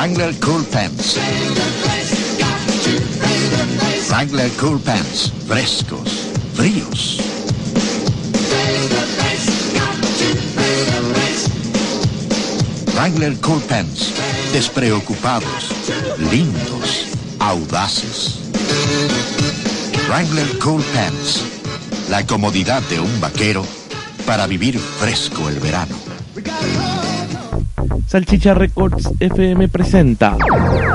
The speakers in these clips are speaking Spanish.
Wrangler Cool Pants. Wrangler Cool Pants. Frescos. Fríos. Wrangler Cool Pants. Despreocupados. Lindos. Audaces. Wrangler Cool Pants. La comodidad de un vaquero para vivir fresco el verano. Salchicha Records FM presenta.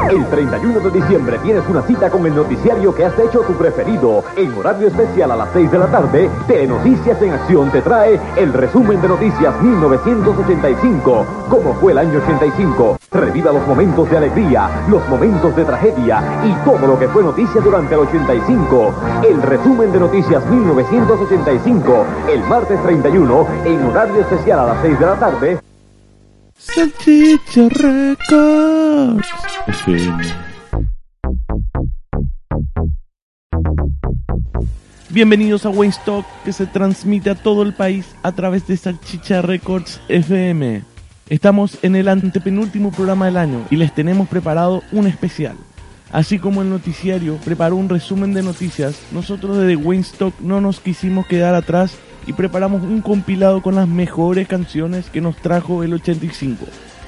El 31 de diciembre tienes una cita con el noticiario que has hecho tu preferido. En horario especial a las 6 de la tarde, Telenoticias en Acción te trae el resumen de noticias 1985. ¿Cómo fue el año 85? Reviva los momentos de alegría, los momentos de tragedia y todo lo que fue noticia durante el 85. El resumen de noticias 1985, el martes 31, en horario especial a las 6 de la tarde. Salchicha Records FM. Bienvenidos a Waystock que se transmite a todo el país a través de Salchicha Records FM. Estamos en el antepenúltimo programa del año y les tenemos preparado un especial. Así como el noticiario preparó un resumen de noticias, nosotros desde Waystock no nos quisimos quedar atrás y preparamos un compilado con las mejores canciones que nos trajo el 85.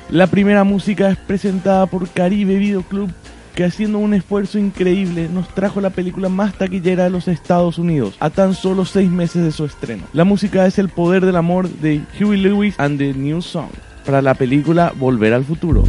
La primera música es presentada por Caribe Video Club, que haciendo un esfuerzo increíble nos trajo la película más taquillera de los Estados Unidos, a tan solo seis meses de su estreno. La música es El Poder del Amor de Huey Lewis and the New Song, para la película Volver al Futuro.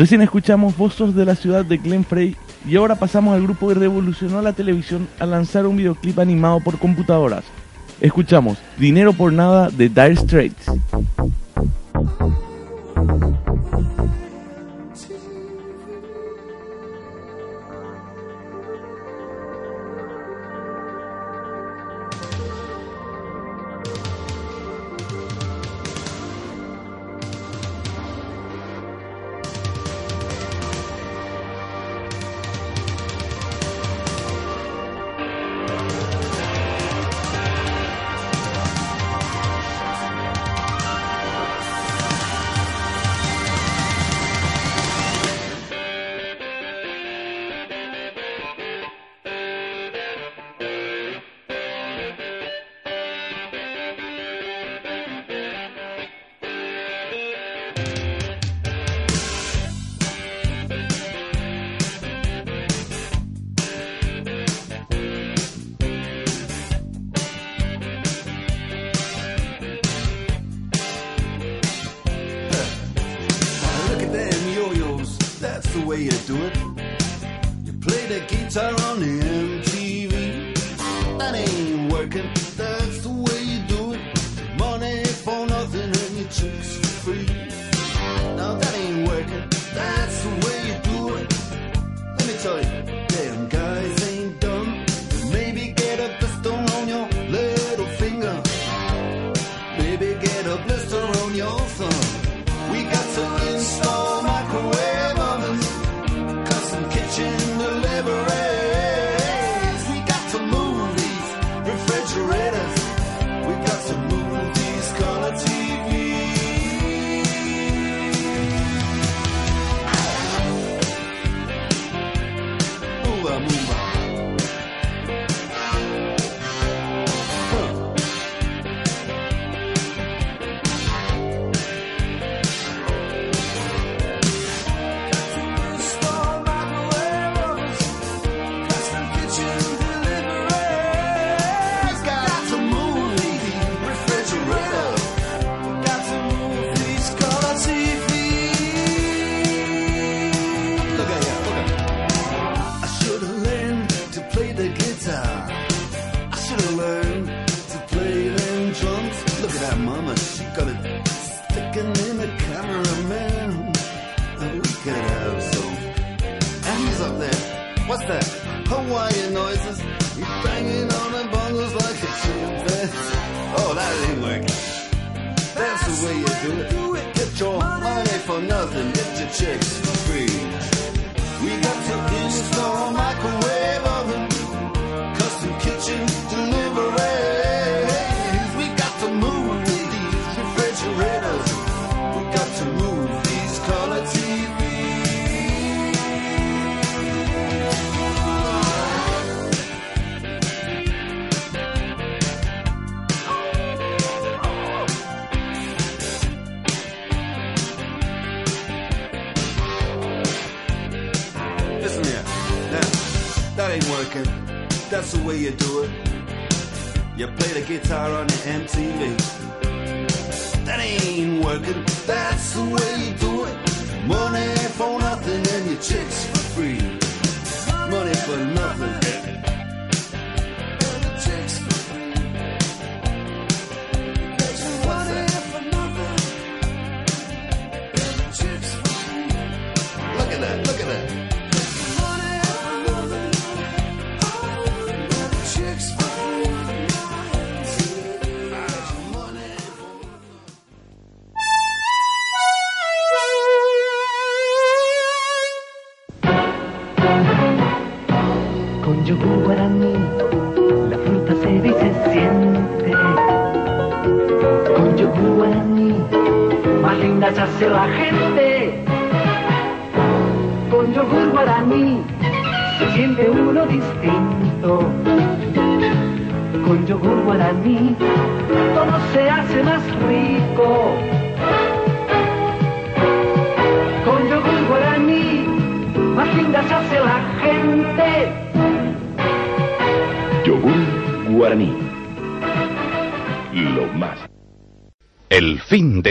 Recién escuchamos Voces de la ciudad de Glen Frey y ahora pasamos al grupo que revolucionó la televisión al lanzar un videoclip animado por computadoras. Escuchamos Dinero por Nada de Dire Straits.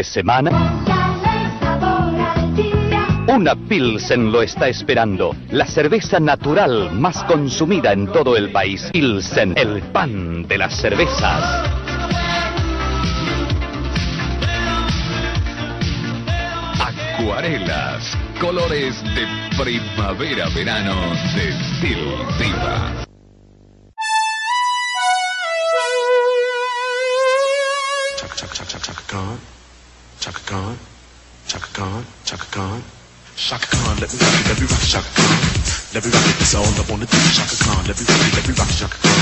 Semana, una Pilsen lo está esperando. La cerveza natural más consumida en todo el país. Pilsen, el pan de las cervezas. Acuarelas. Colores de primavera-verano de Steel Khan, Chaka Khan, Chaka Khan, Shaka Khan, let me rock it, let me rock it, Shaka Khan, let me rock it, that's all I wanna do, Shaka Khan, let me rock it, let me rock it, Shaka Khan,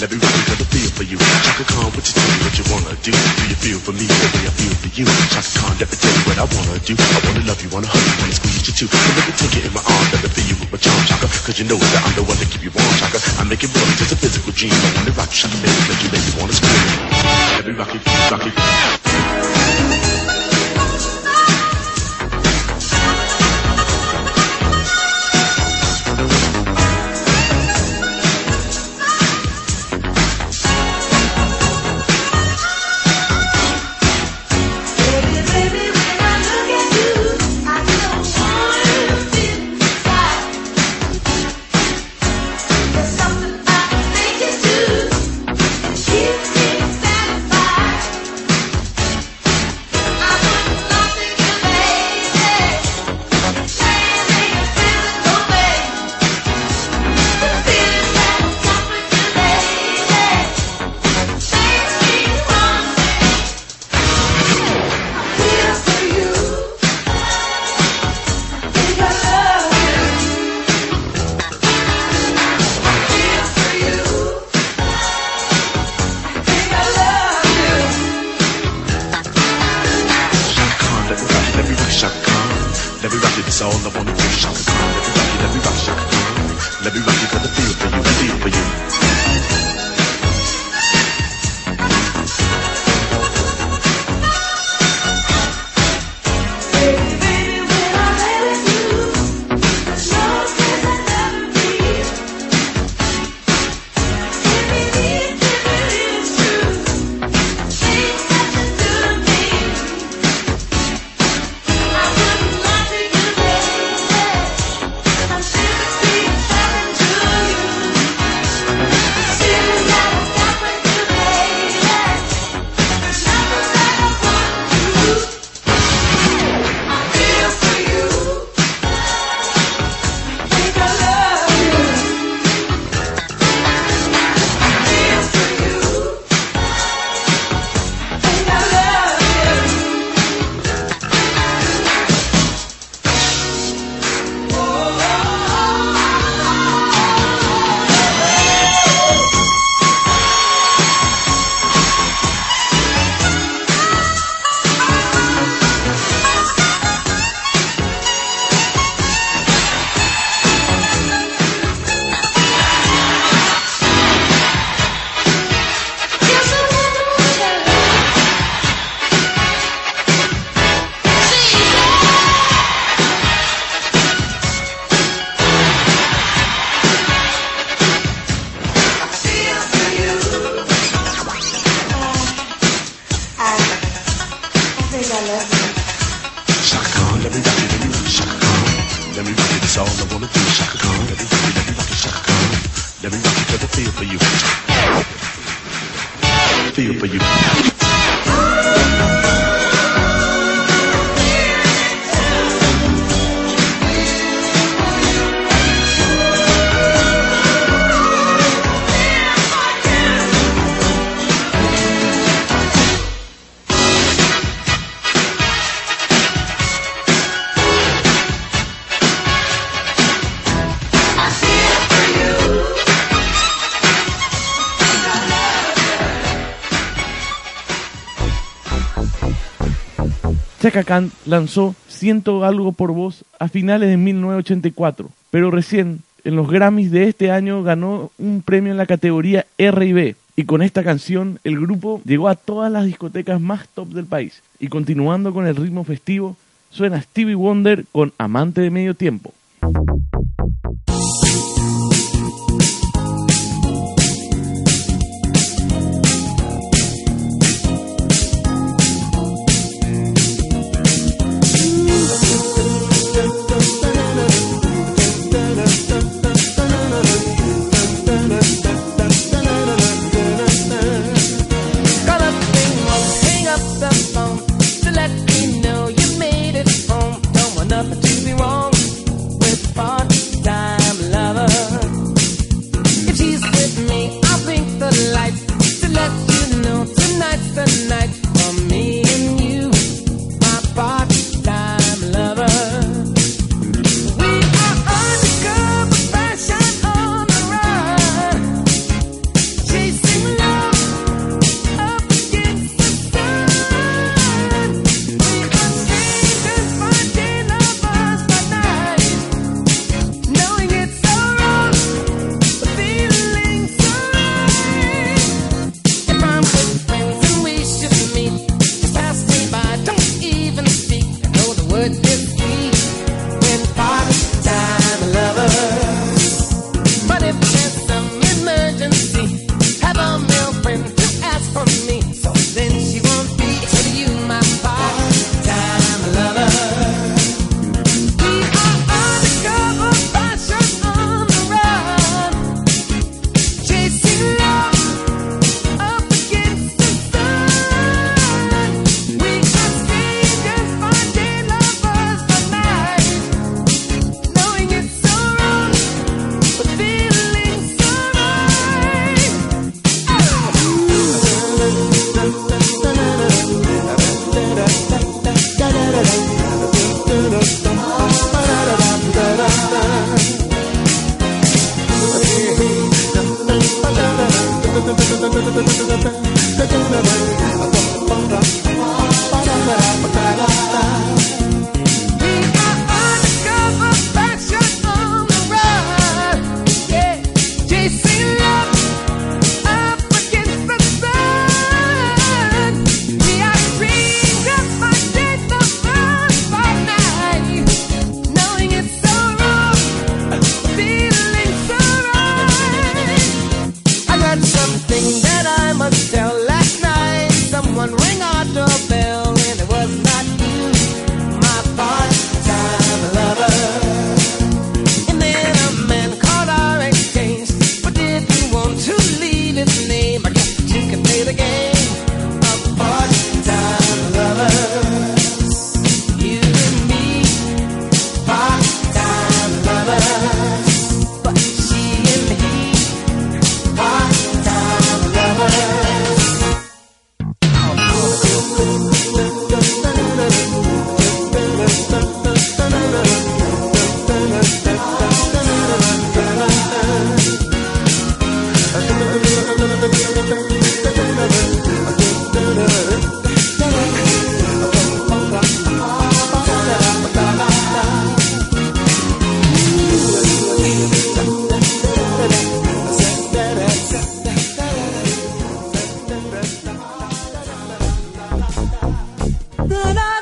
let me rock it, got a feel for you, Shaka Khan, what you me what you wanna do, do you feel for me? The way I feel for you, Shaka Khan, let me tell you what I wanna do, I wanna love you, wanna hug you, wanna squeeze you too, so let me take it in my arms, let me feel you with my charm, Shaka, cause you know that I'm the one to keep you warm, Shaka, I make it more than just a physical dream, I wanna rock you, Shaka, it, make you, make you wanna scream, let me rock it, rock it. Chaka lanzó Ciento algo por voz a finales de 1984, pero recién en los Grammys de este año ganó un premio en la categoría R&B y con esta canción el grupo llegó a todas las discotecas más top del país y continuando con el ritmo festivo suena Stevie Wonder con Amante de Medio Tiempo. not I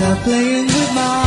Now playing with my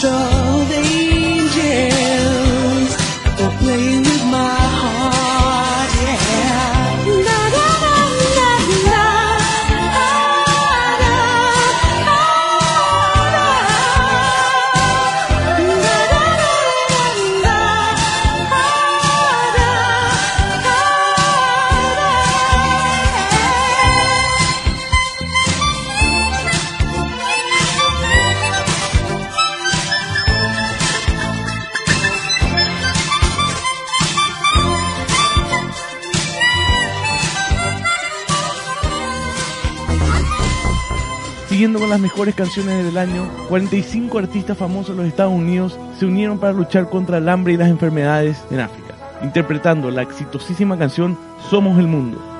着 las mejores canciones del año, 45 artistas famosos de los Estados Unidos se unieron para luchar contra el hambre y las enfermedades en África, interpretando la exitosísima canción Somos el Mundo.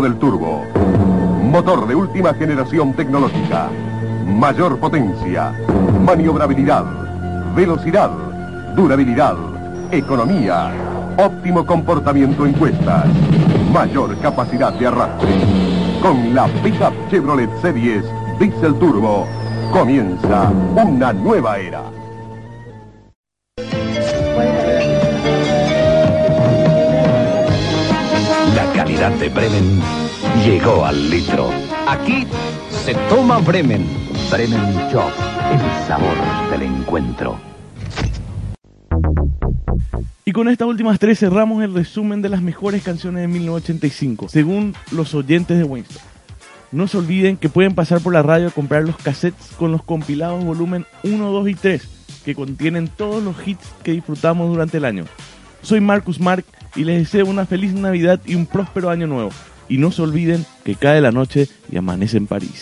Del turbo. Motor de última generación tecnológica. Mayor potencia. Maniobrabilidad. Velocidad. Durabilidad. Economía. Óptimo comportamiento en cuestas. Mayor capacidad de arrastre. Con la Pickup Chevrolet Series Diesel Turbo. Comienza una nueva era. Bremen llegó al litro. Aquí se toma Bremen. Bremen Shop, el sabor del encuentro. Y con estas últimas tres cerramos el resumen de las mejores canciones de 1985, según los oyentes de Winston. No se olviden que pueden pasar por la radio a comprar los cassettes con los compilados volumen 1, 2 y 3, que contienen todos los hits que disfrutamos durante el año. Soy Marcus Mark y les deseo una feliz Navidad y un próspero año nuevo. Y no se olviden que cae la noche y amanece en París.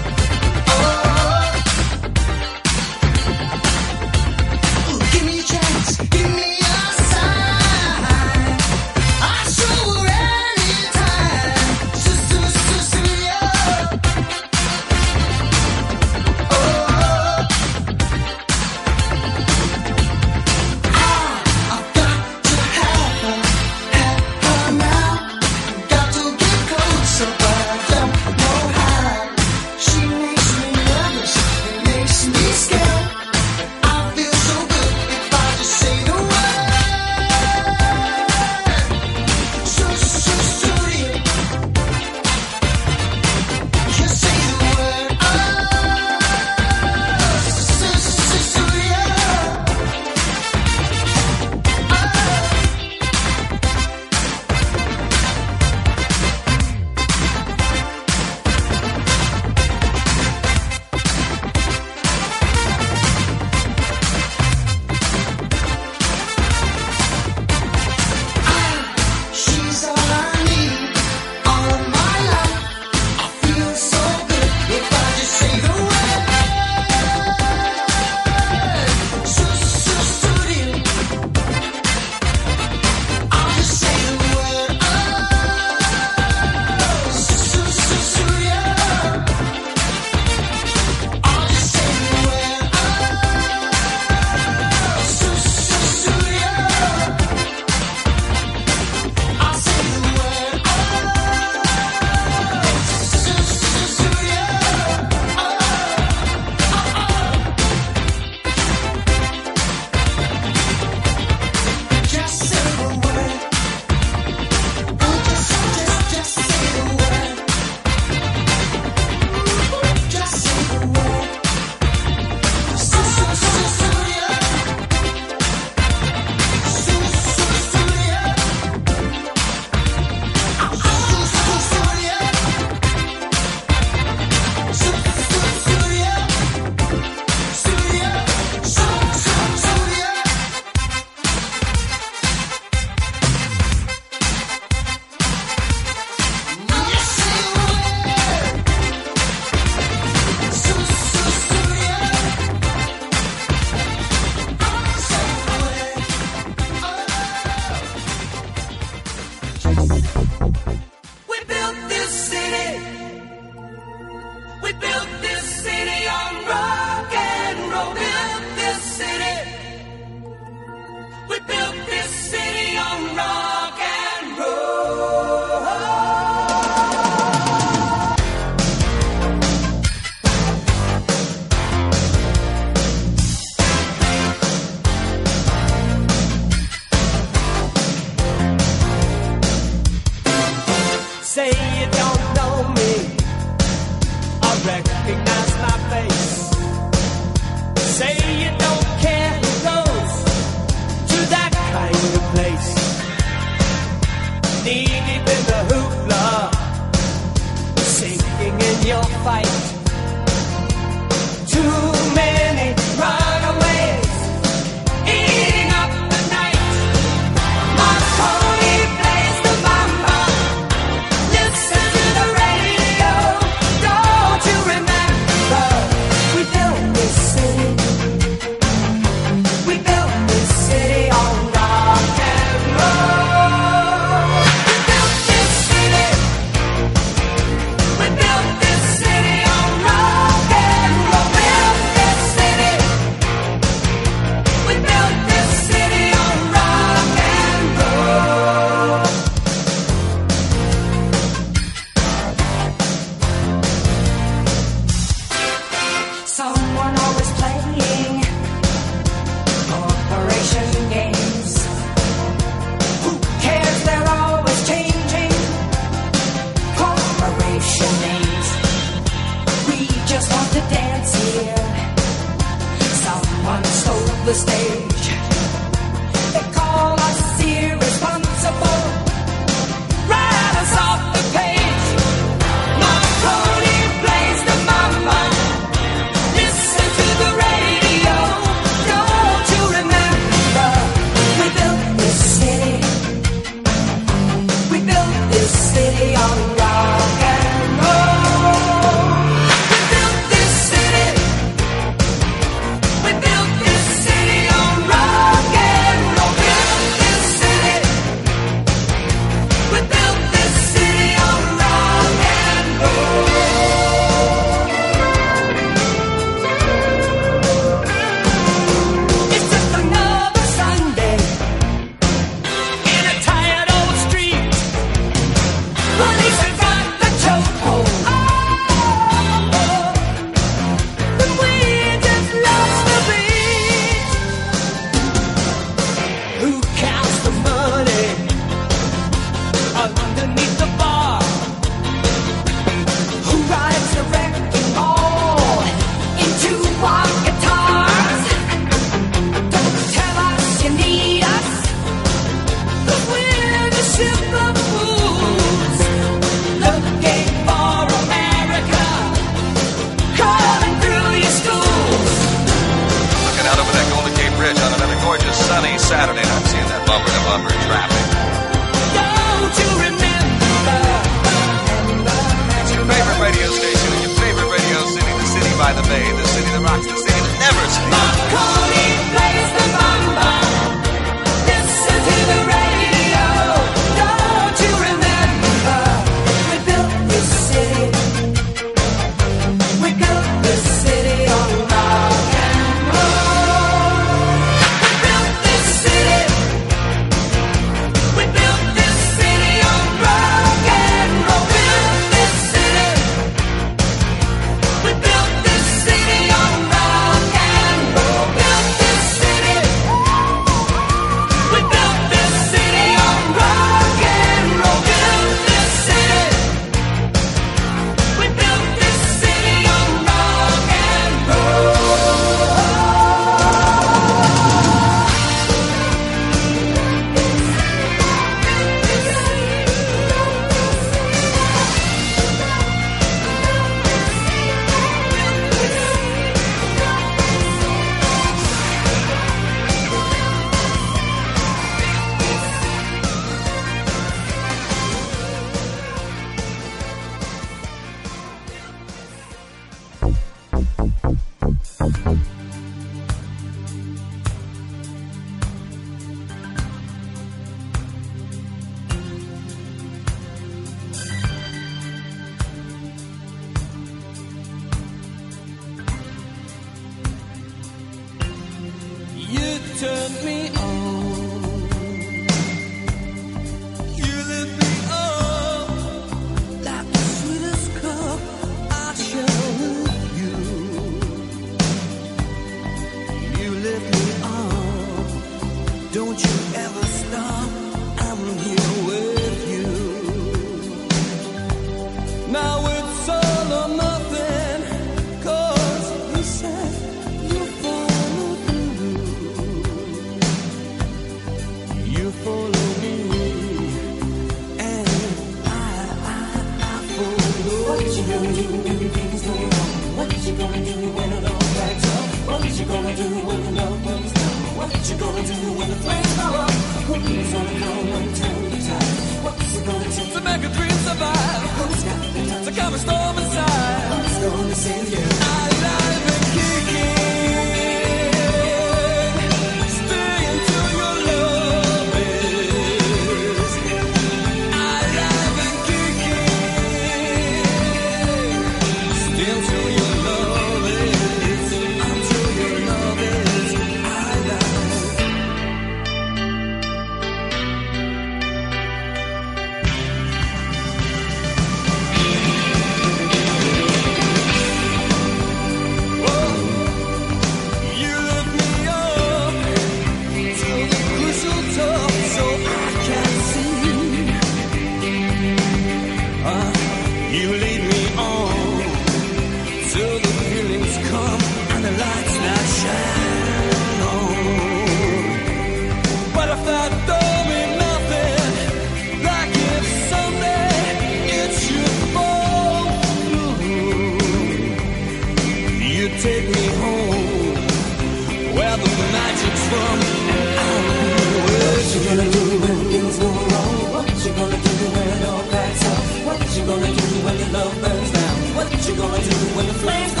Flames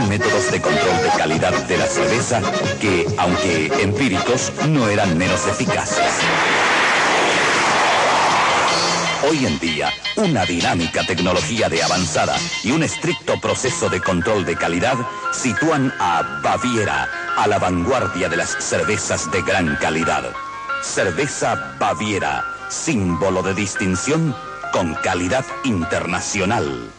métodos de control de calidad de la cerveza que, aunque empíricos, no eran menos eficaces. Hoy en día, una dinámica tecnología de avanzada y un estricto proceso de control de calidad sitúan a Baviera a la vanguardia de las cervezas de gran calidad. Cerveza Baviera, símbolo de distinción con calidad internacional.